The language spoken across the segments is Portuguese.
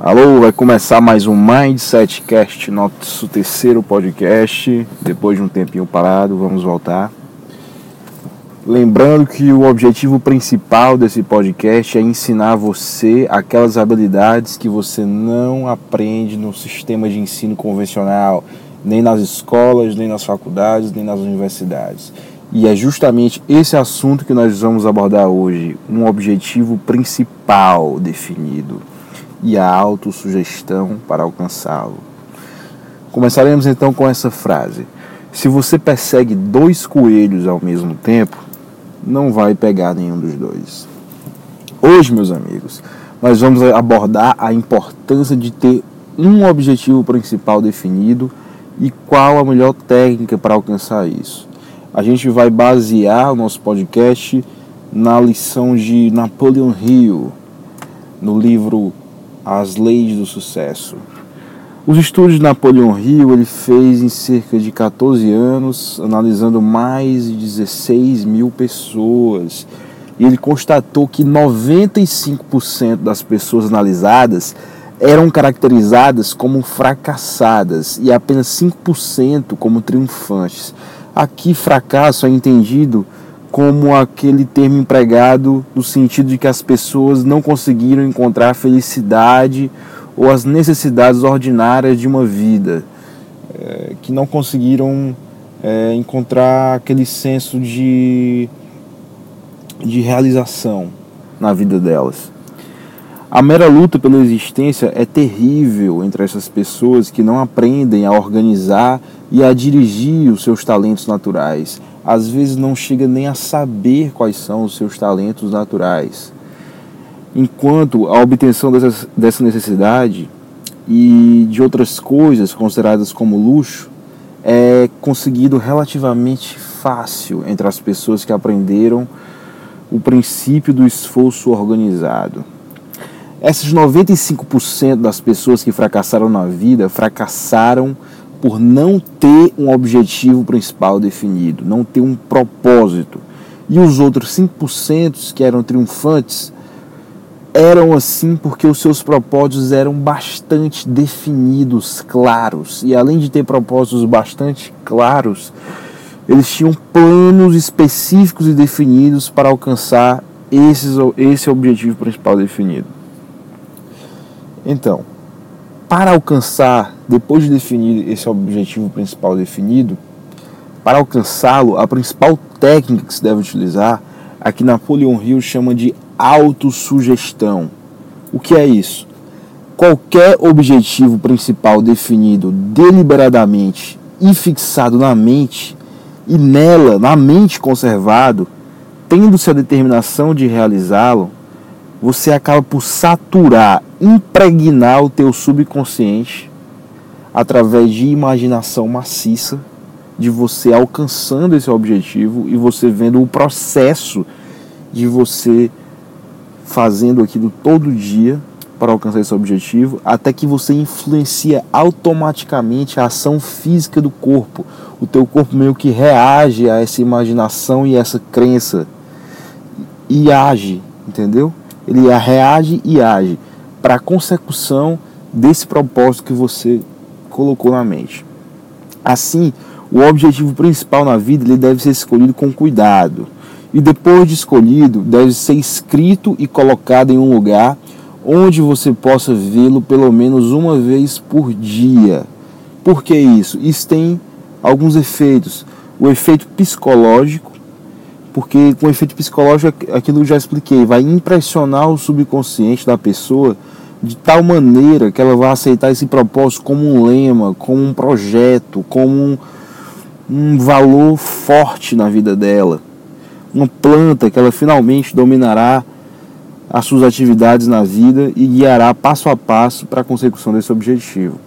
Alô, vai começar mais um Mindset Cast, nosso terceiro podcast. Depois de um tempinho parado, vamos voltar. Lembrando que o objetivo principal desse podcast é ensinar você aquelas habilidades que você não aprende no sistema de ensino convencional, nem nas escolas, nem nas faculdades, nem nas universidades. E é justamente esse assunto que nós vamos abordar hoje, um objetivo principal definido e a autossugestão para alcançá-lo. Começaremos então com essa frase: Se você persegue dois coelhos ao mesmo tempo, não vai pegar nenhum dos dois. Hoje, meus amigos, nós vamos abordar a importância de ter um objetivo principal definido e qual a melhor técnica para alcançar isso. A gente vai basear o nosso podcast na lição de Napoleon Hill, no livro as leis do sucesso. Os estudos de Napoleão Hill ele fez em cerca de 14 anos, analisando mais de 16 mil pessoas. E ele constatou que 95% das pessoas analisadas eram caracterizadas como fracassadas e apenas 5% como triunfantes. Aqui, fracasso é entendido como aquele termo empregado no sentido de que as pessoas não conseguiram encontrar a felicidade ou as necessidades ordinárias de uma vida, é, que não conseguiram é, encontrar aquele senso de, de realização na vida delas. A mera luta pela existência é terrível entre essas pessoas que não aprendem a organizar e a dirigir os seus talentos naturais às vezes não chega nem a saber quais são os seus talentos naturais. Enquanto a obtenção dessa, necessidade e de outras coisas consideradas como luxo é conseguido relativamente fácil entre as pessoas que aprenderam o princípio do esforço organizado. Essas 95% das pessoas que fracassaram na vida fracassaram por não ter um objetivo principal definido, não ter um propósito. E os outros 5% que eram triunfantes eram assim porque os seus propósitos eram bastante definidos, claros. E além de ter propósitos bastante claros, eles tinham planos específicos e definidos para alcançar esses, esse objetivo principal definido. Então, para alcançar, depois de definir esse objetivo principal definido, para alcançá-lo, a principal técnica que se deve utilizar é que Napoleon Hill chama de autossugestão. O que é isso? Qualquer objetivo principal definido deliberadamente e fixado na mente, e nela, na mente conservado, tendo-se a determinação de realizá-lo, você acaba por saturar, impregnar o teu subconsciente através de imaginação maciça, de você alcançando esse objetivo e você vendo o processo de você fazendo aquilo todo dia para alcançar esse objetivo, até que você influencia automaticamente a ação física do corpo. O teu corpo meio que reage a essa imaginação e essa crença e age, entendeu? ele reage e age para a consecução desse propósito que você colocou na mente. Assim, o objetivo principal na vida ele deve ser escolhido com cuidado. E depois de escolhido, deve ser escrito e colocado em um lugar onde você possa vê-lo pelo menos uma vez por dia. Por que isso? Isso tem alguns efeitos. O efeito psicológico, porque com efeito psicológico, aquilo eu já expliquei, vai impressionar o subconsciente da pessoa de tal maneira que ela vai aceitar esse propósito como um lema, como um projeto, como um, um valor forte na vida dela. Uma planta que ela finalmente dominará as suas atividades na vida e guiará passo a passo para a consecução desse objetivo.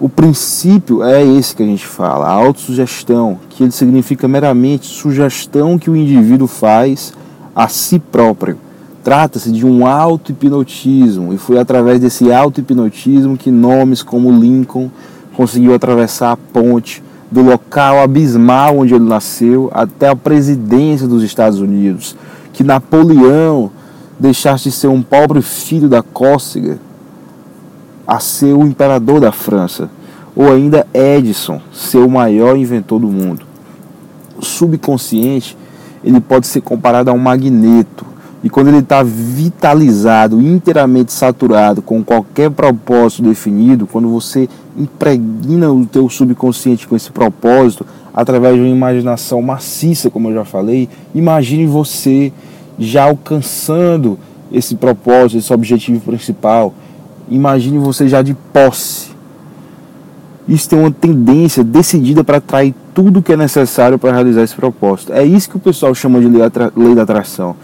O princípio é esse que a gente fala, a autossugestão, que ele significa meramente sugestão que o indivíduo faz a si próprio. Trata-se de um auto-hipnotismo e foi através desse auto-hipnotismo que nomes como Lincoln conseguiu atravessar a ponte do local abismal onde ele nasceu até a presidência dos Estados Unidos, que Napoleão deixasse de ser um pobre filho da cócega a ser o imperador da França, ou ainda Edison, ser o maior inventor do mundo. O subconsciente ele pode ser comparado a um magneto e quando ele está vitalizado, inteiramente saturado com qualquer propósito definido, quando você impregna o teu subconsciente com esse propósito, através de uma imaginação maciça, como eu já falei, imagine você já alcançando esse propósito, esse objetivo principal. Imagine você já de posse. Isso tem uma tendência decidida para atrair tudo que é necessário para realizar esse propósito. É isso que o pessoal chama de lei da atração.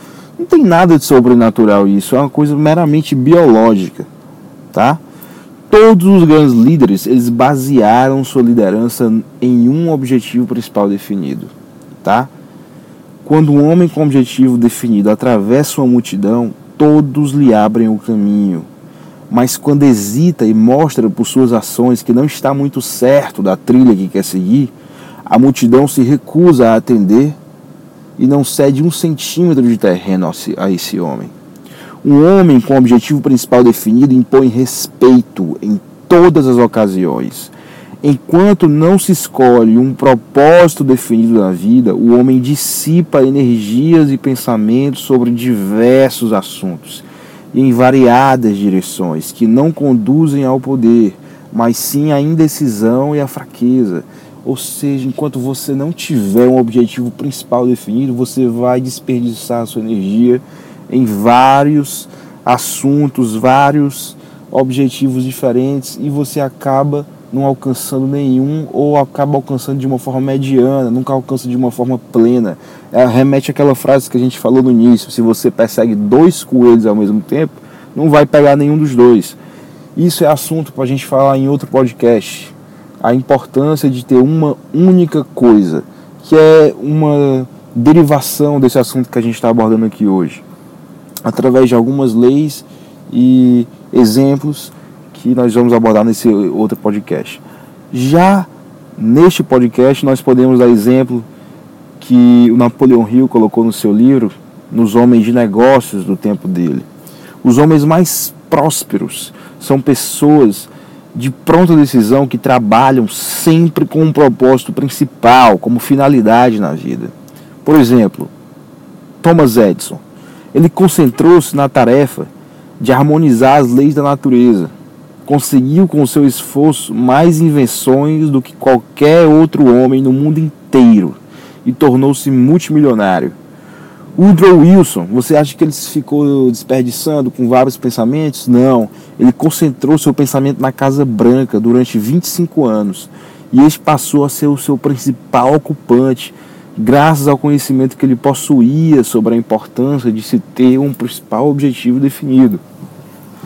Tem nada de sobrenatural isso, é uma coisa meramente biológica, tá? Todos os grandes líderes, eles basearam sua liderança em um objetivo principal definido, tá? Quando um homem com objetivo definido atravessa uma multidão, todos lhe abrem o caminho. Mas quando hesita e mostra por suas ações que não está muito certo da trilha que quer seguir, a multidão se recusa a atender e não cede um centímetro de terreno a esse homem. Um homem com objetivo principal definido impõe respeito em todas as ocasiões. Enquanto não se escolhe um propósito definido na vida, o homem dissipa energias e pensamentos sobre diversos assuntos, em variadas direções, que não conduzem ao poder, mas sim à indecisão e à fraqueza ou seja, enquanto você não tiver um objetivo principal definido, você vai desperdiçar a sua energia em vários assuntos, vários objetivos diferentes e você acaba não alcançando nenhum ou acaba alcançando de uma forma mediana, nunca alcança de uma forma plena. É, remete àquela frase que a gente falou no início: se você persegue dois coelhos ao mesmo tempo, não vai pegar nenhum dos dois. Isso é assunto para a gente falar em outro podcast a importância de ter uma única coisa, que é uma derivação desse assunto que a gente está abordando aqui hoje, através de algumas leis e exemplos que nós vamos abordar nesse outro podcast. Já neste podcast, nós podemos dar exemplo que o Napoleão Hill colocou no seu livro, nos homens de negócios do tempo dele. Os homens mais prósperos são pessoas de pronta decisão que trabalham sempre com um propósito principal, como finalidade na vida. Por exemplo, Thomas Edison. Ele concentrou-se na tarefa de harmonizar as leis da natureza. Conseguiu com seu esforço mais invenções do que qualquer outro homem no mundo inteiro e tornou-se multimilionário. Woodrow Wilson, você acha que ele ficou desperdiçando com vários pensamentos? Não. Ele concentrou seu pensamento na Casa Branca durante 25 anos. E este passou a ser o seu principal ocupante, graças ao conhecimento que ele possuía sobre a importância de se ter um principal objetivo definido.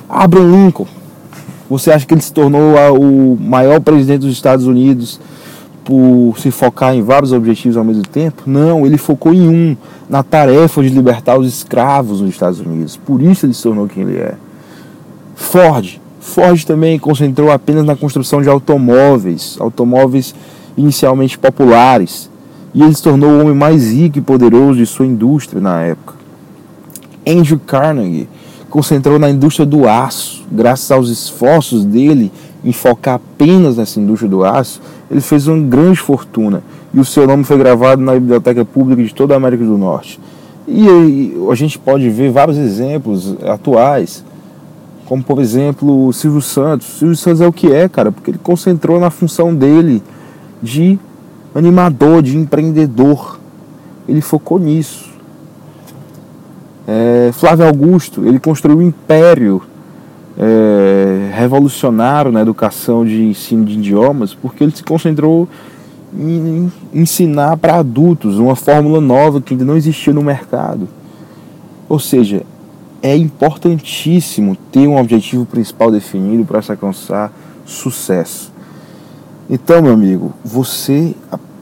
Abraham Lincoln, você acha que ele se tornou o maior presidente dos Estados Unidos por se focar em vários objetivos ao mesmo tempo? Não, ele focou em um, na tarefa de libertar os escravos nos Estados Unidos. Por isso ele se tornou quem ele é. Ford. Ford também concentrou apenas na construção de automóveis, automóveis inicialmente populares. E ele se tornou o homem mais rico e poderoso de sua indústria na época. Andrew Carnegie concentrou na indústria do aço, graças aos esforços dele em focar apenas nessa indústria do aço, ele fez uma grande fortuna e o seu nome foi gravado na biblioteca pública de toda a América do Norte. E, e a gente pode ver vários exemplos atuais, como por exemplo o Silvio Santos. O Silvio Santos é o que é, cara, porque ele concentrou na função dele de animador, de empreendedor. Ele focou nisso. É, Flávio Augusto, ele construiu um império é, revolucionário na educação de ensino de idiomas, porque ele se concentrou em ensinar para adultos uma fórmula nova que ainda não existia no mercado. Ou seja, é importantíssimo ter um objetivo principal definido para se alcançar sucesso. Então, meu amigo, você,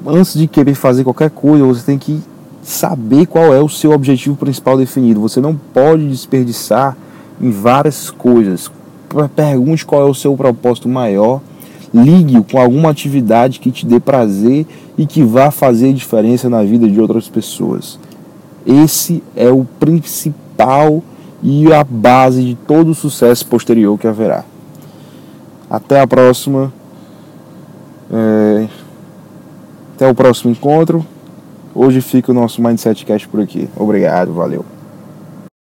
antes de querer fazer qualquer coisa, você tem que saber qual é o seu objetivo principal definido. Você não pode desperdiçar em várias coisas. Pergunte qual é o seu propósito maior. Ligue-o com alguma atividade que te dê prazer e que vá fazer diferença na vida de outras pessoas. Esse é o principal e a base de todo o sucesso posterior que haverá. Até a próxima. É... Até o próximo encontro. Hoje fica o nosso Mindset Cast por aqui. Obrigado, valeu.